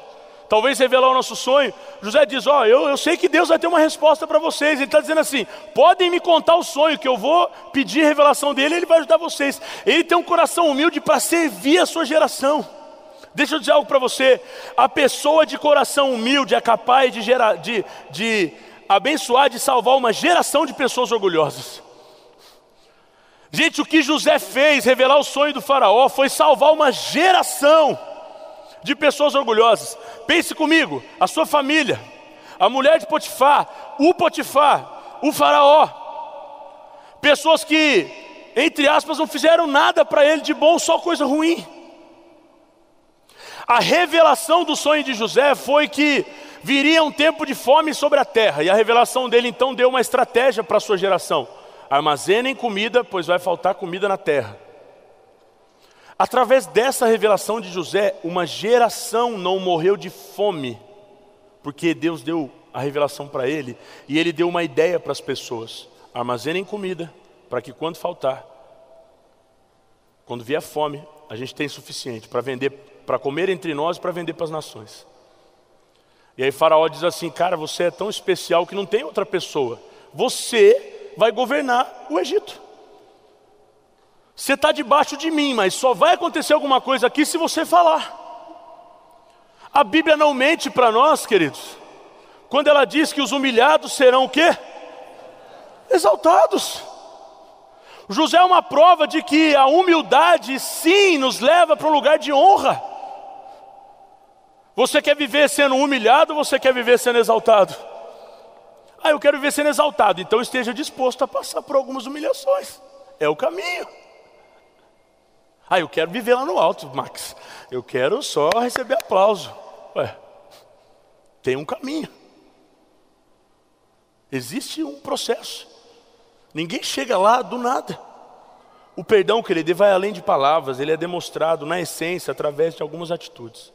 talvez revelar o nosso sonho. José diz, ó, oh, eu, eu sei que Deus vai ter uma resposta para vocês. Ele está dizendo assim, podem me contar o sonho, que eu vou pedir revelação dele, ele vai ajudar vocês. Ele tem um coração humilde para servir a sua geração. Deixa eu dizer algo para você: a pessoa de coração humilde é capaz de, gerar, de, de abençoar, de salvar uma geração de pessoas orgulhosas. Gente, o que José fez, revelar o sonho do Faraó, foi salvar uma geração de pessoas orgulhosas. Pense comigo, a sua família, a mulher de Potifar, o Potifar, o Faraó. Pessoas que, entre aspas, não fizeram nada para ele de bom, só coisa ruim. A revelação do sonho de José foi que viria um tempo de fome sobre a terra, e a revelação dele então deu uma estratégia para a sua geração: armazenem comida, pois vai faltar comida na terra. Através dessa revelação de José, uma geração não morreu de fome, porque Deus deu a revelação para ele e ele deu uma ideia para as pessoas: armazenem comida, para que quando faltar, quando vier fome, a gente tem suficiente para vender, para comer entre nós e para vender para as nações. E aí Faraó diz assim: Cara, você é tão especial que não tem outra pessoa. Você vai governar o Egito. Você está debaixo de mim, mas só vai acontecer alguma coisa aqui se você falar. A Bíblia não mente para nós, queridos, quando ela diz que os humilhados serão o quê? Exaltados. José é uma prova de que a humildade sim nos leva para um lugar de honra. Você quer viver sendo humilhado ou você quer viver sendo exaltado? Ah, eu quero viver sendo exaltado, então esteja disposto a passar por algumas humilhações. É o caminho. Ah, eu quero viver lá no alto, Max. Eu quero só receber aplauso. Ué, tem um caminho. Existe um processo. Ninguém chega lá do nada. O perdão, querido, vai além de palavras, ele é demonstrado na essência através de algumas atitudes.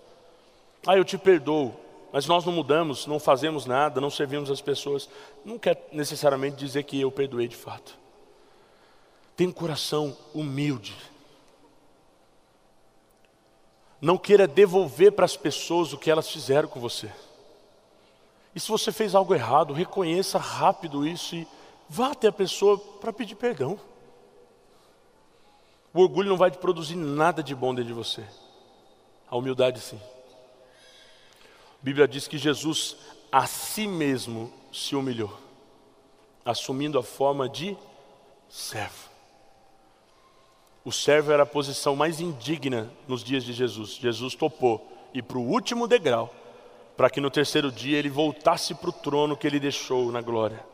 Ah, eu te perdoo, mas nós não mudamos, não fazemos nada, não servimos as pessoas. Não quer necessariamente dizer que eu perdoei de fato. Tem um coração humilde. Não queira devolver para as pessoas o que elas fizeram com você. E se você fez algo errado, reconheça rápido isso e vá até a pessoa para pedir perdão. O orgulho não vai te produzir nada de bom dentro de você. A humildade sim. A Bíblia diz que Jesus a si mesmo se humilhou, assumindo a forma de servo. O servo era a posição mais indigna nos dias de Jesus. Jesus topou ir para o último degrau, para que no terceiro dia ele voltasse para o trono que ele deixou na glória.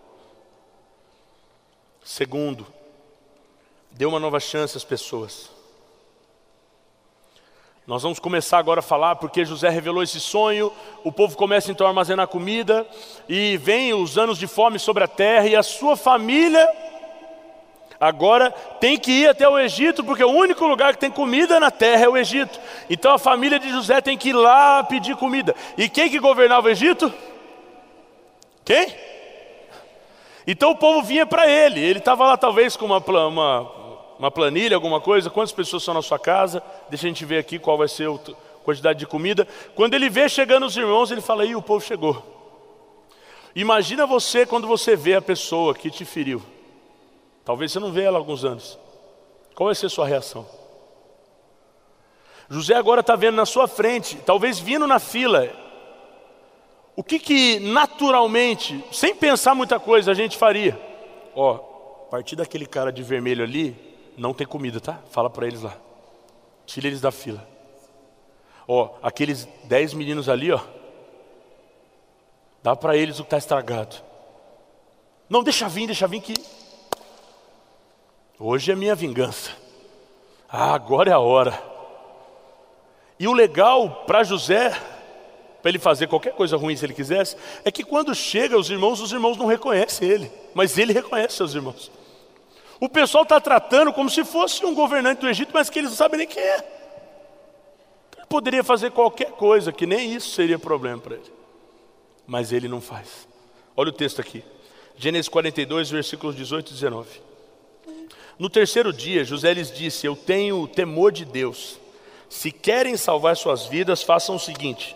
Segundo, deu uma nova chance às pessoas. Nós vamos começar agora a falar porque José revelou esse sonho, o povo começa então a armazenar comida e vem os anos de fome sobre a terra e a sua família agora tem que ir até o Egito porque o único lugar que tem comida na terra é o Egito. Então a família de José tem que ir lá pedir comida. E quem que governava o Egito? Quem? Então o povo vinha para ele. Ele estava lá talvez com uma, uma uma planilha, alguma coisa, quantas pessoas são na sua casa, deixa a gente ver aqui qual vai ser a quantidade de comida. Quando ele vê chegando os irmãos, ele fala, Ih, o povo chegou. Imagina você quando você vê a pessoa que te feriu. Talvez você não vê ela há alguns anos. Qual vai ser a sua reação? José agora está vendo na sua frente, talvez vindo na fila. O que que naturalmente, sem pensar muita coisa, a gente faria? Ó, a partir daquele cara de vermelho ali, não tem comida, tá? Fala para eles lá. Tira eles da fila. Ó, aqueles dez meninos ali, ó. Dá para eles o que está estragado. Não, deixa vir, deixa vir que. Hoje é minha vingança. Ah, agora é a hora. E o legal para José, para ele fazer qualquer coisa ruim se ele quisesse, é que quando chega os irmãos, os irmãos não reconhecem ele, mas ele reconhece seus irmãos. O pessoal está tratando como se fosse um governante do Egito, mas que eles não sabem nem quem é. Ele poderia fazer qualquer coisa, que nem isso seria problema para ele. Mas ele não faz. Olha o texto aqui. Gênesis 42, versículos 18 e 19. No terceiro dia, José lhes disse: Eu tenho temor de Deus. Se querem salvar suas vidas, façam o seguinte: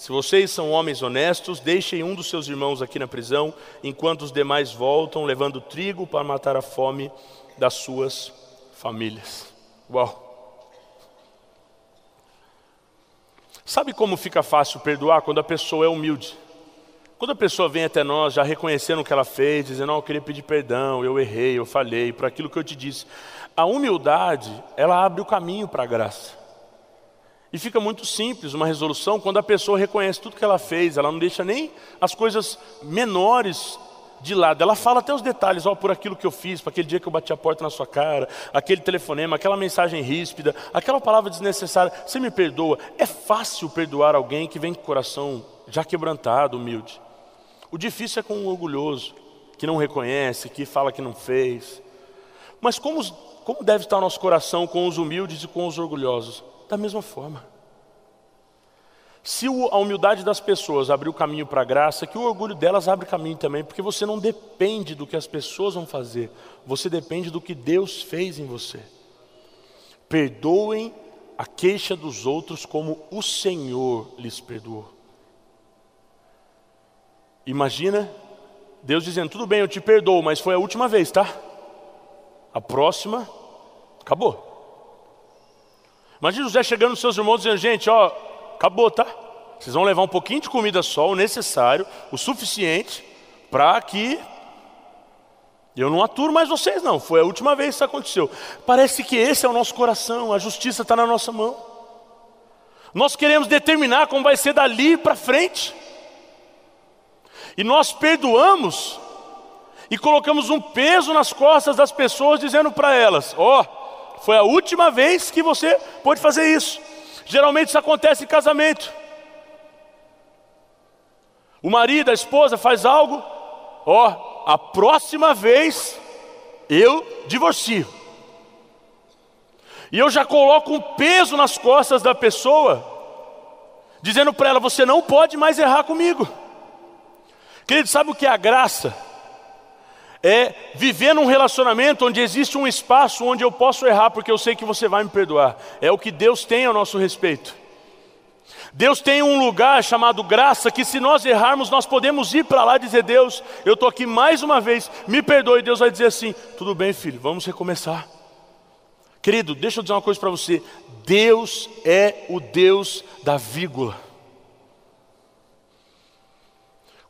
se vocês são homens honestos, deixem um dos seus irmãos aqui na prisão, enquanto os demais voltam levando trigo para matar a fome das suas famílias. Uau! Sabe como fica fácil perdoar quando a pessoa é humilde? Quando a pessoa vem até nós já reconhecendo o que ela fez, dizendo, não, eu queria pedir perdão, eu errei, eu falhei, por aquilo que eu te disse. A humildade, ela abre o caminho para a graça. E fica muito simples uma resolução quando a pessoa reconhece tudo que ela fez, ela não deixa nem as coisas menores de lado. Ela fala até os detalhes, ó, por aquilo que eu fiz, para aquele dia que eu bati a porta na sua cara, aquele telefonema, aquela mensagem ríspida, aquela palavra desnecessária. Você me perdoa? É fácil perdoar alguém que vem com o coração já quebrantado, humilde. O difícil é com o orgulhoso, que não reconhece, que fala que não fez. Mas como, como deve estar o nosso coração com os humildes e com os orgulhosos? Da mesma forma. Se a humildade das pessoas abrir o caminho para a graça, que o orgulho delas abre caminho também, porque você não depende do que as pessoas vão fazer, você depende do que Deus fez em você. Perdoem a queixa dos outros como o Senhor lhes perdoou. Imagina Deus dizendo: tudo bem, eu te perdoo, mas foi a última vez, tá? A próxima, acabou. Imagina José chegando nos seus irmãos dizendo, gente, ó, acabou, tá? Vocês vão levar um pouquinho de comida só, o necessário, o suficiente, para que eu não aturo mais vocês, não. Foi a última vez que isso aconteceu. Parece que esse é o nosso coração, a justiça está na nossa mão. Nós queremos determinar como vai ser dali para frente. E nós perdoamos e colocamos um peso nas costas das pessoas, dizendo para elas: ó. Oh, foi a última vez que você pôde fazer isso. Geralmente isso acontece em casamento. O marido, a esposa faz algo, ó, a próxima vez eu divorcio. E eu já coloco um peso nas costas da pessoa, dizendo para ela: você não pode mais errar comigo. Querido, sabe o que é a graça? É viver num relacionamento onde existe um espaço onde eu posso errar, porque eu sei que você vai me perdoar. É o que Deus tem ao nosso respeito. Deus tem um lugar chamado graça, que se nós errarmos, nós podemos ir para lá e dizer: Deus, eu estou aqui mais uma vez, me perdoe. Deus vai dizer assim: tudo bem, filho, vamos recomeçar. Querido, deixa eu dizer uma coisa para você: Deus é o Deus da vírgula.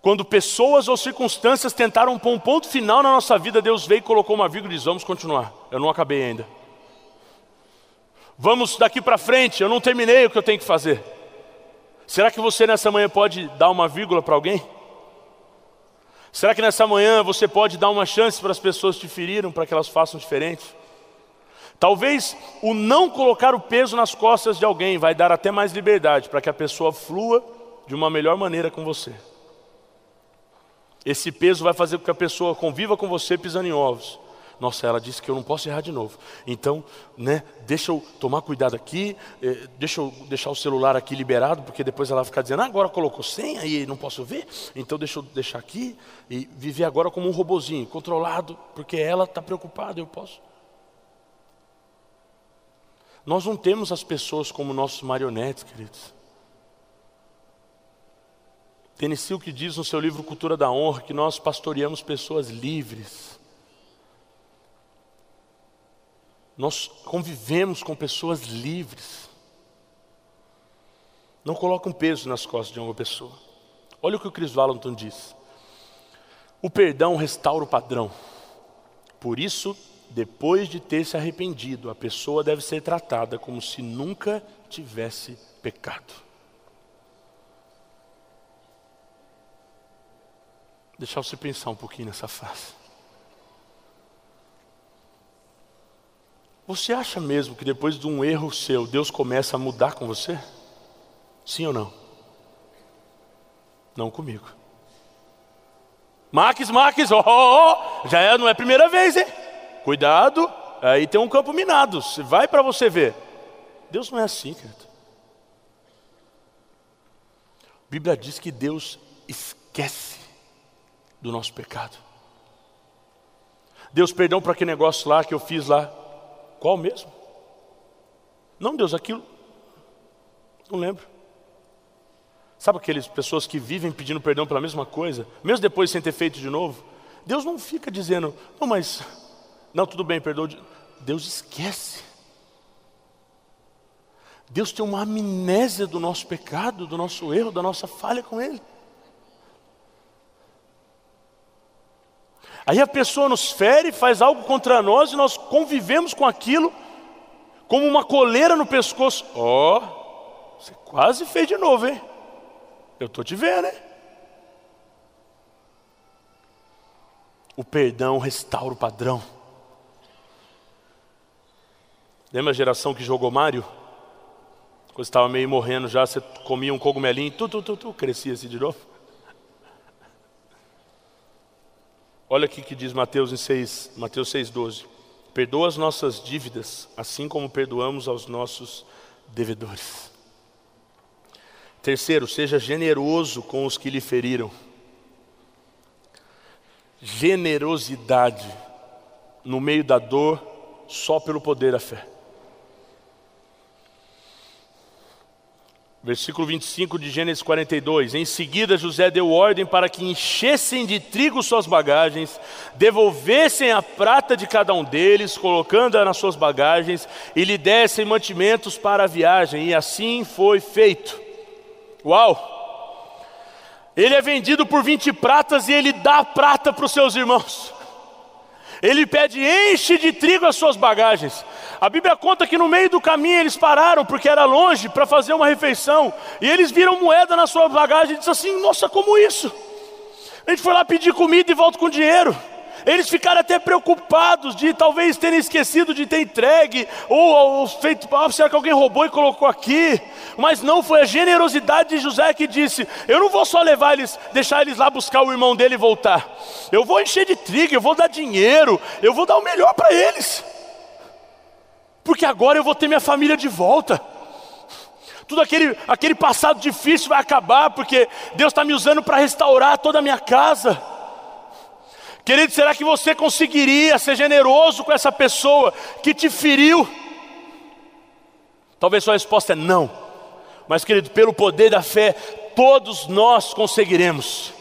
Quando pessoas ou circunstâncias tentaram pôr um ponto final na nossa vida, Deus veio e colocou uma vírgula e diz: Vamos continuar, eu não acabei ainda. Vamos daqui para frente, eu não terminei o que eu tenho que fazer. Será que você nessa manhã pode dar uma vírgula para alguém? Será que nessa manhã você pode dar uma chance para as pessoas que te feriram, para que elas façam diferente? Talvez o não colocar o peso nas costas de alguém vai dar até mais liberdade para que a pessoa flua de uma melhor maneira com você. Esse peso vai fazer com que a pessoa conviva com você pisando em ovos. Nossa, ela disse que eu não posso errar de novo. Então, né, deixa eu tomar cuidado aqui, eh, deixa eu deixar o celular aqui liberado, porque depois ela vai ficar dizendo, ah, agora colocou senha e não posso ver, então deixa eu deixar aqui e viver agora como um robozinho, controlado, porque ela está preocupada, eu posso. Nós não temos as pessoas como nossos marionetes, queridos. Tennessee que diz no seu livro Cultura da Honra que nós pastoreamos pessoas livres. Nós convivemos com pessoas livres. Não coloca um peso nas costas de uma pessoa. Olha o que o Chris Valentin diz. O perdão restaura o padrão. Por isso, depois de ter se arrependido, a pessoa deve ser tratada como se nunca tivesse pecado. Deixar você pensar um pouquinho nessa frase. Você acha mesmo que depois de um erro seu, Deus começa a mudar com você? Sim ou não? Não comigo. Max, Max, oh, oh, oh, já é, não é a primeira vez, hein? Cuidado, aí tem um campo minado, vai para você ver. Deus não é assim, querido. A Bíblia diz que Deus esquece do nosso pecado. Deus, perdão para aquele negócio lá que eu fiz lá. Qual mesmo? Não, Deus, aquilo. Não lembro. Sabe aquelas pessoas que vivem pedindo perdão pela mesma coisa, mesmo depois sem ter feito de novo? Deus não fica dizendo, não, mas, não, tudo bem, perdoa. Deus esquece. Deus tem uma amnésia do nosso pecado, do nosso erro, da nossa falha com Ele. Aí a pessoa nos fere, faz algo contra nós e nós convivemos com aquilo como uma coleira no pescoço. Ó, oh, você quase fez de novo, hein? Eu estou te vendo, hein? O perdão restaura o padrão. Lembra a geração que jogou Mário? Quando estava meio morrendo já, você comia um cogumelinho, tu, tu, tu, tu, crescia assim de novo. Olha aqui que diz Mateus, em 6, Mateus 6,12. Perdoa as nossas dívidas, assim como perdoamos aos nossos devedores. Terceiro, seja generoso com os que lhe feriram. Generosidade no meio da dor, só pelo poder da fé. Versículo 25 de Gênesis 42. Em seguida, José deu ordem para que enchessem de trigo suas bagagens, devolvessem a prata de cada um deles, colocando-a nas suas bagagens, e lhe dessem mantimentos para a viagem. E assim foi feito. Uau! Ele é vendido por 20 pratas e ele dá prata para os seus irmãos. Ele pede, enche de trigo as suas bagagens. A Bíblia conta que no meio do caminho eles pararam, porque era longe, para fazer uma refeição. E eles viram moeda na sua bagagem e disseram assim: Nossa, como isso? A gente foi lá pedir comida e volta com dinheiro. Eles ficaram até preocupados de talvez terem esquecido de ter entregue, ou, ou feito, ah, será que alguém roubou e colocou aqui? Mas não, foi a generosidade de José que disse: Eu não vou só levar eles, deixar eles lá buscar o irmão dele e voltar. Eu vou encher de trigo, eu vou dar dinheiro, eu vou dar o melhor para eles. Porque agora eu vou ter minha família de volta tudo aquele, aquele passado difícil vai acabar, porque Deus está me usando para restaurar toda a minha casa. Querido, será que você conseguiria ser generoso com essa pessoa que te feriu? Talvez sua resposta é não. Mas, querido, pelo poder da fé, todos nós conseguiremos.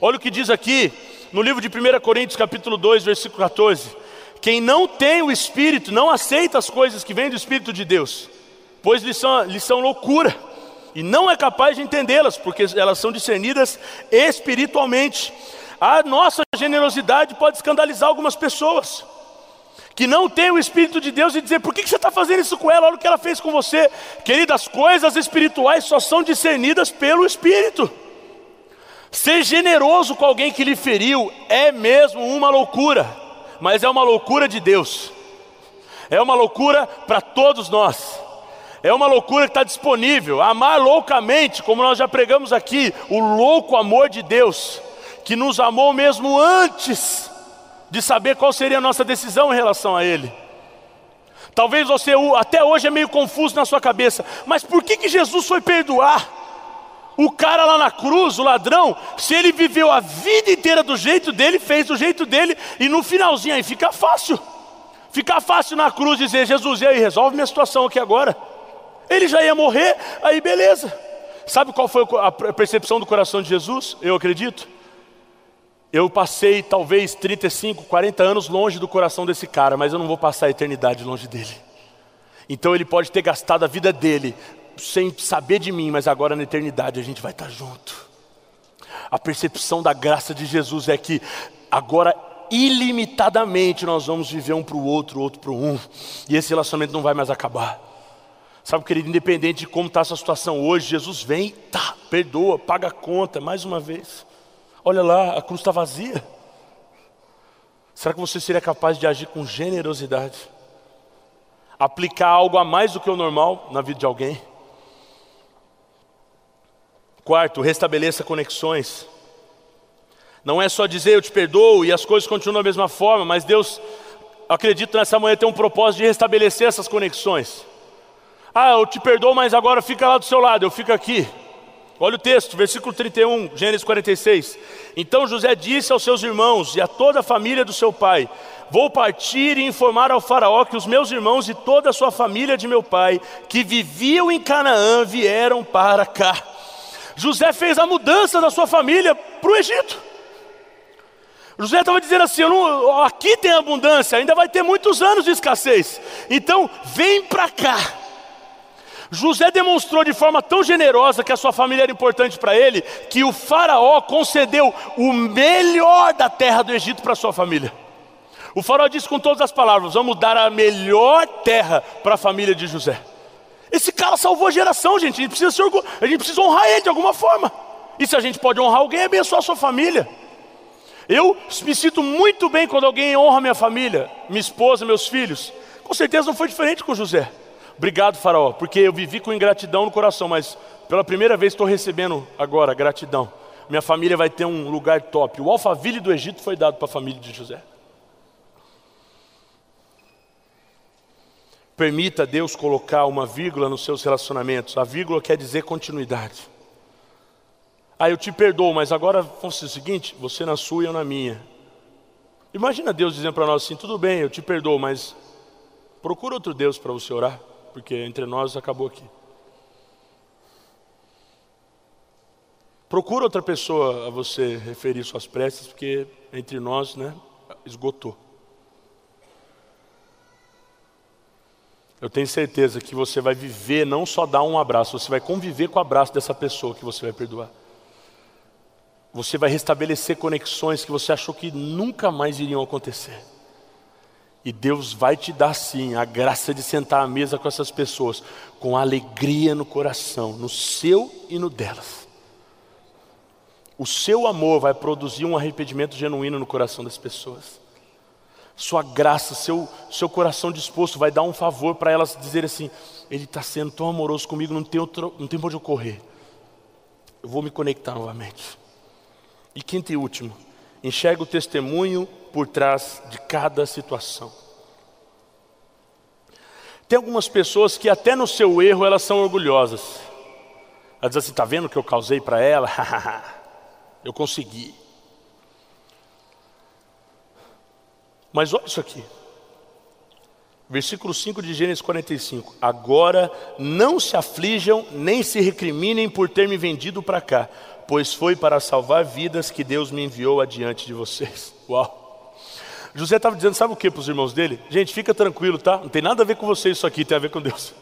Olha o que diz aqui no livro de 1 Coríntios, capítulo 2, versículo 14. Quem não tem o Espírito não aceita as coisas que vêm do Espírito de Deus, pois lhes são, lhes são loucura, e não é capaz de entendê-las, porque elas são discernidas espiritualmente. A nossa generosidade pode escandalizar algumas pessoas que não têm o Espírito de Deus e dizer: por que você está fazendo isso com ela? Olha o que ela fez com você. Querida, as coisas espirituais só são discernidas pelo Espírito. Ser generoso com alguém que lhe feriu é mesmo uma loucura, mas é uma loucura de Deus, é uma loucura para todos nós. É uma loucura que está disponível. Amar loucamente, como nós já pregamos aqui, o louco amor de Deus que nos amou mesmo antes de saber qual seria a nossa decisão em relação a Ele. Talvez você até hoje é meio confuso na sua cabeça, mas por que, que Jesus foi perdoar? O cara lá na cruz, o ladrão, se ele viveu a vida inteira do jeito dele, fez do jeito dele, e no finalzinho aí fica fácil. Fica fácil na cruz dizer, Jesus, e aí, resolve minha situação aqui agora. Ele já ia morrer, aí beleza. Sabe qual foi a percepção do coração de Jesus? Eu acredito. Eu passei talvez 35, 40 anos longe do coração desse cara, mas eu não vou passar a eternidade longe dele. Então ele pode ter gastado a vida dele sem saber de mim, mas agora na eternidade a gente vai estar junto. A percepção da graça de Jesus é que agora ilimitadamente nós vamos viver um para o outro, outro para um, e esse relacionamento não vai mais acabar. Sabe, querido, independente de como está essa situação hoje, Jesus vem, tá, perdoa, paga a conta, mais uma vez. Olha lá, a cruz está vazia. Será que você seria capaz de agir com generosidade? Aplicar algo a mais do que o normal na vida de alguém? Quarto, restabeleça conexões. Não é só dizer eu te perdoo e as coisas continuam da mesma forma, mas Deus, acredito nessa manhã, tem um propósito de restabelecer essas conexões. Ah, eu te perdoo, mas agora fica lá do seu lado, eu fico aqui. Olha o texto, versículo 31, Gênesis 46. Então José disse aos seus irmãos e a toda a família do seu pai: Vou partir e informar ao Faraó que os meus irmãos e toda a sua família de meu pai, que viviam em Canaã, vieram para cá. José fez a mudança da sua família para o Egito. José estava dizendo assim: não, aqui tem abundância, ainda vai ter muitos anos de escassez. Então, vem para cá. José demonstrou de forma tão generosa que a sua família era importante para ele, que o Faraó concedeu o melhor da terra do Egito para sua família. O Faraó disse com todas as palavras: Vamos dar a melhor terra para a família de José. Esse cara salvou a geração, gente. A gente precisa, a gente precisa honrar ele de alguma forma. E se a gente pode honrar alguém, é abençoar a sua família. Eu me sinto muito bem quando alguém honra minha família, minha esposa, meus filhos. Com certeza não foi diferente com José. Obrigado, Faraó, porque eu vivi com ingratidão no coração, mas pela primeira vez estou recebendo agora gratidão. Minha família vai ter um lugar top. O alfaville do Egito foi dado para a família de José. Permita Deus colocar uma vírgula nos seus relacionamentos. A vírgula quer dizer continuidade. Ah, eu te perdoo, mas agora fazer o seguinte: você na sua e eu na minha. Imagina Deus dizendo para nós assim: tudo bem, eu te perdoo, mas procura outro Deus para você orar, porque entre nós acabou aqui. Procura outra pessoa a você referir suas preces, porque entre nós, né, esgotou. Eu tenho certeza que você vai viver, não só dar um abraço, você vai conviver com o abraço dessa pessoa que você vai perdoar. Você vai restabelecer conexões que você achou que nunca mais iriam acontecer. E Deus vai te dar sim a graça de sentar à mesa com essas pessoas, com alegria no coração, no seu e no delas. O seu amor vai produzir um arrependimento genuíno no coração das pessoas sua graça, seu, seu coração disposto vai dar um favor para elas dizer assim: Ele está sendo tão amoroso comigo, não tem, outro, não tem onde eu. Eu vou me conectar novamente. E quinto e último, enxerga o testemunho por trás de cada situação. Tem algumas pessoas que até no seu erro elas são orgulhosas. Elas dizem assim, está vendo o que eu causei para ela? *laughs* eu consegui. Mas olha isso aqui. Versículo 5 de Gênesis 45. Agora não se aflijam nem se recriminem por ter me vendido para cá, pois foi para salvar vidas que Deus me enviou adiante de vocês. *laughs* Uau! José estava dizendo, sabe o que para os irmãos dele? Gente, fica tranquilo, tá? Não tem nada a ver com vocês isso aqui, tem a ver com Deus.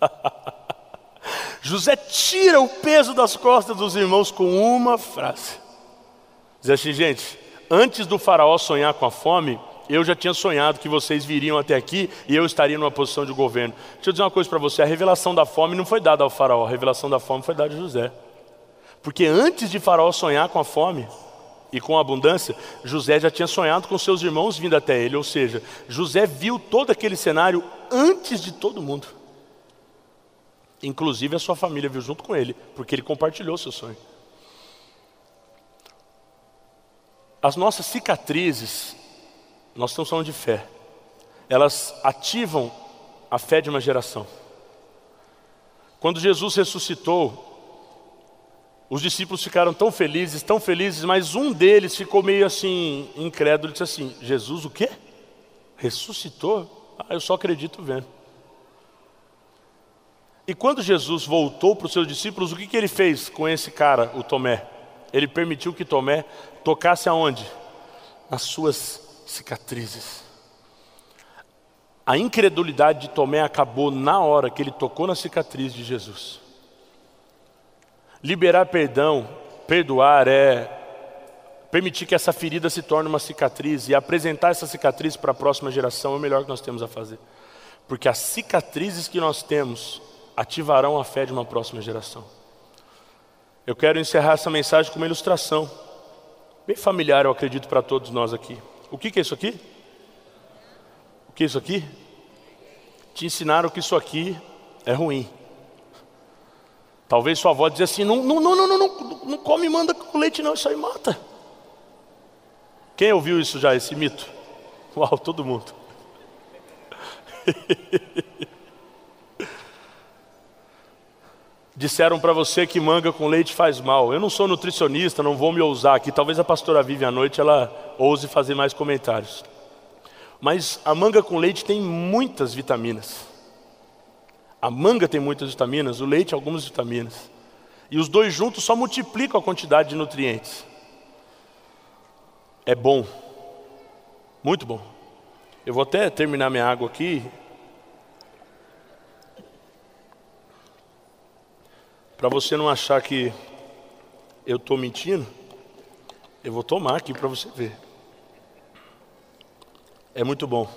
*laughs* José tira o peso das costas dos irmãos com uma frase. Diz assim, gente, antes do faraó sonhar com a fome, eu já tinha sonhado que vocês viriam até aqui e eu estaria numa posição de governo. Deixa eu dizer uma coisa para você: a revelação da fome não foi dada ao faraó, a revelação da fome foi dada a José. Porque antes de faraó sonhar com a fome e com a abundância, José já tinha sonhado com seus irmãos vindo até ele. Ou seja, José viu todo aquele cenário antes de todo mundo. Inclusive a sua família viu junto com ele, porque ele compartilhou seu sonho. As nossas cicatrizes, nós estamos falando de fé, elas ativam a fé de uma geração. Quando Jesus ressuscitou, os discípulos ficaram tão felizes, tão felizes, mas um deles ficou meio assim, incrédulo, disse assim: Jesus o quê? Ressuscitou? Ah, eu só acredito vendo. E quando Jesus voltou para os seus discípulos, o que, que ele fez com esse cara, o Tomé? Ele permitiu que Tomé tocasse aonde? Nas suas cicatrizes. A incredulidade de Tomé acabou na hora que ele tocou na cicatriz de Jesus. Liberar perdão, perdoar é permitir que essa ferida se torne uma cicatriz e apresentar essa cicatriz para a próxima geração é o melhor que nós temos a fazer. Porque as cicatrizes que nós temos ativarão a fé de uma próxima geração. Eu quero encerrar essa mensagem com uma ilustração, bem familiar, eu acredito, para todos nós aqui. O que, que é isso aqui? O que é isso aqui? Te ensinaram que isso aqui é ruim. Talvez sua avó dizia assim: não, não, não, não, não, não, come manda com leite, não, isso aí mata. Quem ouviu isso já, esse mito? Uau, todo mundo. *laughs* disseram para você que manga com leite faz mal. Eu não sou nutricionista, não vou me ousar aqui. Talvez a pastora Vive à noite ela ouse fazer mais comentários. Mas a manga com leite tem muitas vitaminas. A manga tem muitas vitaminas, o leite algumas vitaminas. E os dois juntos só multiplicam a quantidade de nutrientes. É bom. Muito bom. Eu vou até terminar minha água aqui Para você não achar que eu estou mentindo, eu vou tomar aqui para você ver. É muito bom.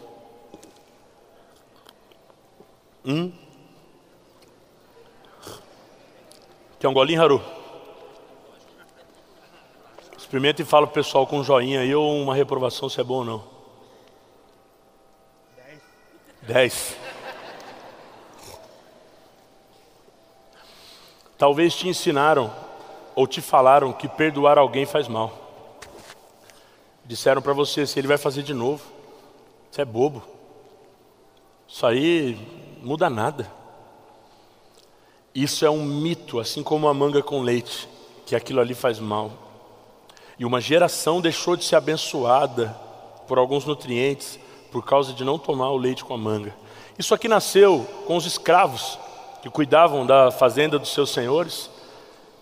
Hum. Quer um golinho, Haru? Experimenta e fala pro pessoal com um joinha aí ou uma reprovação se é bom ou não. Dez. Dez. Talvez te ensinaram ou te falaram que perdoar alguém faz mal. Disseram para você se ele vai fazer de novo. Isso é bobo. Isso aí muda nada. Isso é um mito, assim como a manga com leite, que aquilo ali faz mal. E uma geração deixou de ser abençoada por alguns nutrientes por causa de não tomar o leite com a manga. Isso aqui nasceu com os escravos que cuidavam da fazenda dos seus senhores,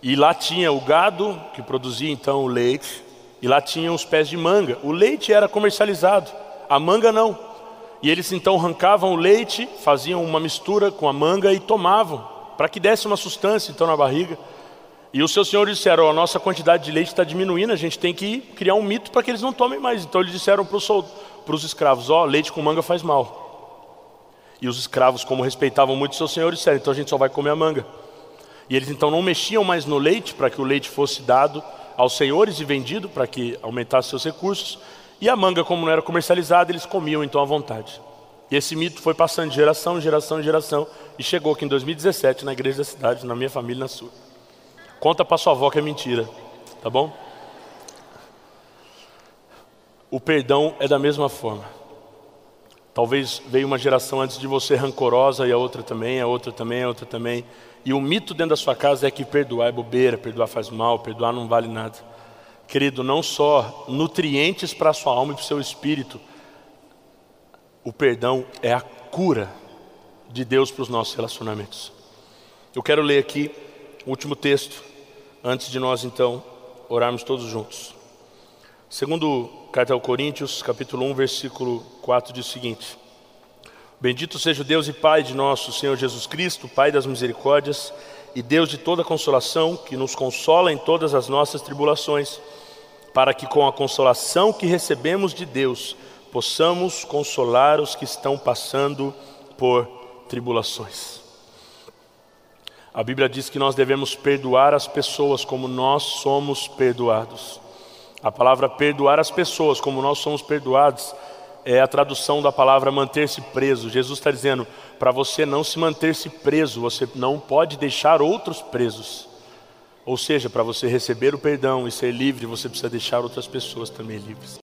e lá tinha o gado que produzia então o leite, e lá tinha os pés de manga. O leite era comercializado, a manga não. E eles então arrancavam o leite, faziam uma mistura com a manga e tomavam, para que desse uma sustância então na barriga. E os seus senhores disseram: a nossa quantidade de leite está diminuindo, a gente tem que criar um mito para que eles não tomem mais. Então eles disseram para os escravos: ó, oh, leite com manga faz mal. E os escravos, como respeitavam muito seus senhores, disseram: então a gente só vai comer a manga. E eles então não mexiam mais no leite para que o leite fosse dado aos senhores e vendido para que aumentasse seus recursos. E a manga, como não era comercializada, eles comiam então à vontade. E esse mito foi passando de geração em geração em geração e chegou aqui em 2017 na igreja da cidade, na minha família na sua. Conta para sua avó que é mentira, tá bom? O perdão é da mesma forma. Talvez veio uma geração antes de você rancorosa e a outra também, a outra também, a outra também. E o mito dentro da sua casa é que perdoar é bobeira, perdoar faz mal, perdoar não vale nada. Querido, não só nutrientes para a sua alma e para o seu espírito, o perdão é a cura de Deus para os nossos relacionamentos. Eu quero ler aqui o último texto, antes de nós então orarmos todos juntos. Segundo Carta ao Coríntios, capítulo 1, versículo 4 diz o seguinte: Bendito seja o Deus e Pai de nosso Senhor Jesus Cristo, Pai das misericórdias e Deus de toda consolação, que nos consola em todas as nossas tribulações, para que com a consolação que recebemos de Deus, possamos consolar os que estão passando por tribulações. A Bíblia diz que nós devemos perdoar as pessoas como nós somos perdoados. A palavra perdoar as pessoas, como nós somos perdoados, é a tradução da palavra manter-se preso. Jesus está dizendo: para você não se manter-se preso, você não pode deixar outros presos. Ou seja, para você receber o perdão e ser livre, você precisa deixar outras pessoas também livres.